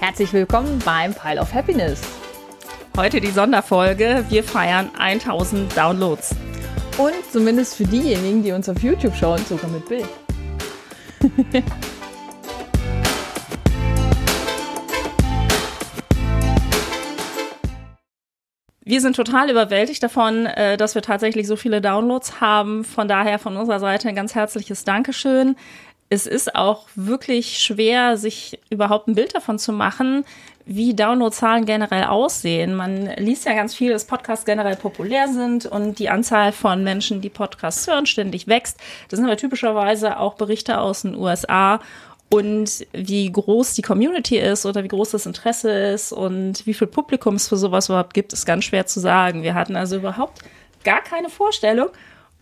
Herzlich willkommen beim Pile of Happiness. Heute die Sonderfolge. Wir feiern 1000 Downloads. Und zumindest für diejenigen, die uns auf YouTube schauen, sogar mit Bild. wir sind total überwältigt davon, äh, dass wir tatsächlich so viele Downloads haben. Von daher von unserer Seite ein ganz herzliches Dankeschön. Es ist auch wirklich schwer, sich überhaupt ein Bild davon zu machen, wie Downloadzahlen generell aussehen. Man liest ja ganz viel, dass Podcasts generell populär sind und die Anzahl von Menschen, die Podcasts hören, ständig wächst. Das sind aber typischerweise auch Berichte aus den USA und wie groß die Community ist oder wie groß das Interesse ist und wie viel Publikum es für sowas überhaupt gibt, ist ganz schwer zu sagen. Wir hatten also überhaupt gar keine Vorstellung.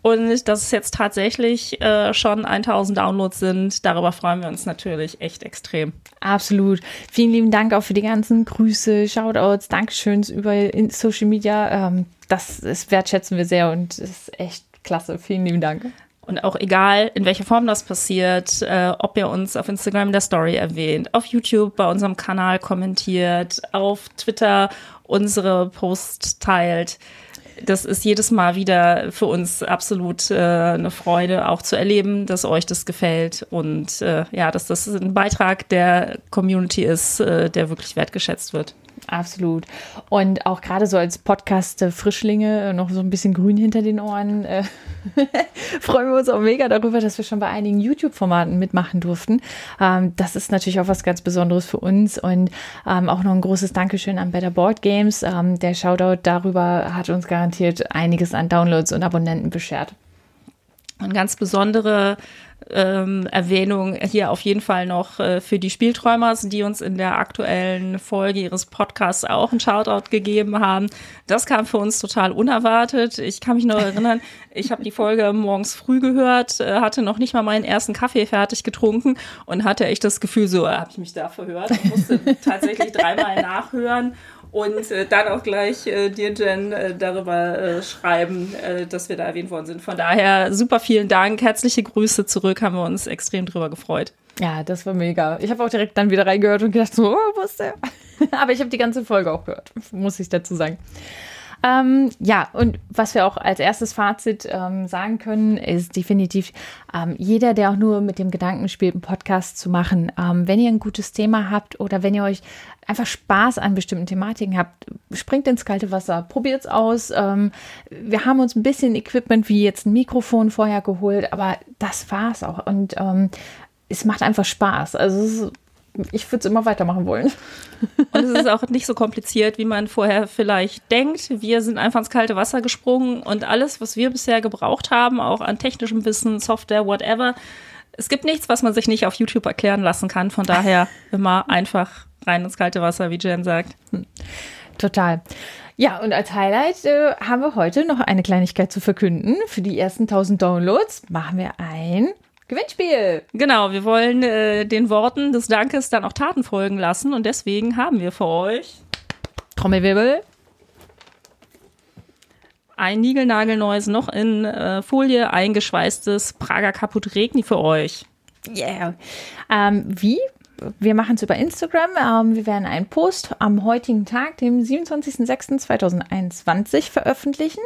Und dass es jetzt tatsächlich äh, schon 1000 Downloads sind, darüber freuen wir uns natürlich echt extrem. Absolut. Vielen lieben Dank auch für die ganzen Grüße, Shoutouts, Dankeschöns über Social Media. Ähm, das, das wertschätzen wir sehr und ist echt klasse. Vielen lieben Dank. Und auch egal, in welcher Form das passiert, äh, ob ihr uns auf Instagram in der Story erwähnt, auf YouTube bei unserem Kanal kommentiert, auf Twitter unsere Post teilt. Das ist jedes Mal wieder für uns absolut äh, eine Freude, auch zu erleben, dass euch das gefällt und äh, ja, dass das ein Beitrag der Community ist, äh, der wirklich wertgeschätzt wird. Absolut. Und auch gerade so als Podcast-Frischlinge, noch so ein bisschen grün hinter den Ohren, äh, freuen wir uns auch mega darüber, dass wir schon bei einigen YouTube-Formaten mitmachen durften. Ähm, das ist natürlich auch was ganz Besonderes für uns und ähm, auch noch ein großes Dankeschön an Better Board Games. Ähm, der Shoutout darüber hat uns garantiert einiges an Downloads und Abonnenten beschert. Und ganz besondere ähm, Erwähnung hier auf jeden Fall noch äh, für die Spielträumers, die uns in der aktuellen Folge ihres Podcasts auch einen Shoutout gegeben haben. Das kam für uns total unerwartet. Ich kann mich noch erinnern, ich habe die Folge morgens früh gehört, äh, hatte noch nicht mal meinen ersten Kaffee fertig getrunken und hatte echt das Gefühl, so äh, habe ich mich da verhört. Ich musste tatsächlich dreimal nachhören und äh, dann auch gleich äh, dir, Jen, äh, darüber äh, schreiben, äh, dass wir da erwähnt worden sind. Von daher super vielen Dank, herzliche Grüße zurück, haben wir uns extrem drüber gefreut. Ja, das war mega. Ich habe auch direkt dann wieder reingehört und gedacht, so, oh, wo ist der? Aber ich habe die ganze Folge auch gehört, muss ich dazu sagen. Ähm, ja, und was wir auch als erstes Fazit ähm, sagen können, ist definitiv ähm, jeder, der auch nur mit dem Gedanken spielt, einen Podcast zu machen. Ähm, wenn ihr ein gutes Thema habt oder wenn ihr euch einfach Spaß an bestimmten Thematiken habt, springt ins kalte Wasser, probiert es aus. Ähm, wir haben uns ein bisschen Equipment wie jetzt ein Mikrofon vorher geholt, aber das war's auch. Und ähm, es macht einfach Spaß. Also es ist ich würde es immer weitermachen wollen. Und es ist auch nicht so kompliziert, wie man vorher vielleicht denkt. Wir sind einfach ins kalte Wasser gesprungen und alles, was wir bisher gebraucht haben, auch an technischem Wissen, Software, whatever, es gibt nichts, was man sich nicht auf YouTube erklären lassen kann. Von daher immer einfach rein ins kalte Wasser, wie Jen sagt. Hm. Total. Ja, und als Highlight äh, haben wir heute noch eine Kleinigkeit zu verkünden. Für die ersten 1000 Downloads machen wir ein Gewinnspiel. Genau, wir wollen äh, den Worten des Dankes dann auch Taten folgen lassen und deswegen haben wir für euch Trommelwirbel. Ein niegelnagelneues, noch in äh, Folie eingeschweißtes Prager Kaput Regni für euch. Yeah. Ähm, wie wir machen es über Instagram. Ähm, wir werden einen Post am heutigen Tag, dem 27.06.2021, veröffentlichen.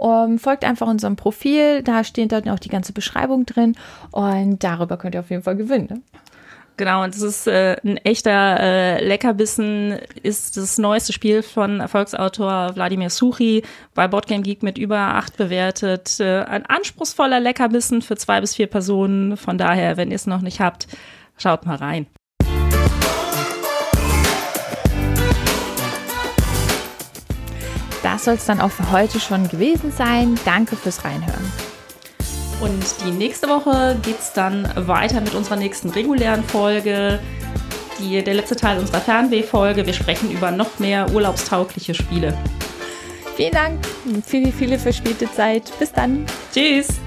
Ähm, folgt einfach unserem Profil, da steht dann auch die ganze Beschreibung drin und darüber könnt ihr auf jeden Fall gewinnen. Ne? Genau, und das ist äh, ein echter äh, Leckerbissen, ist das neueste Spiel von Erfolgsautor Wladimir Suchi bei Boardgame Geek mit über acht bewertet. Äh, ein anspruchsvoller Leckerbissen für zwei bis vier Personen. Von daher, wenn ihr es noch nicht habt, schaut mal rein. Das soll es dann auch für heute schon gewesen sein. Danke fürs Reinhören. Und die nächste Woche geht es dann weiter mit unserer nächsten regulären Folge. Die, der letzte Teil unserer Fernweh-Folge. Wir sprechen über noch mehr urlaubstaugliche Spiele. Vielen Dank. Viele, viele verspielte Zeit. Bis dann. Tschüss.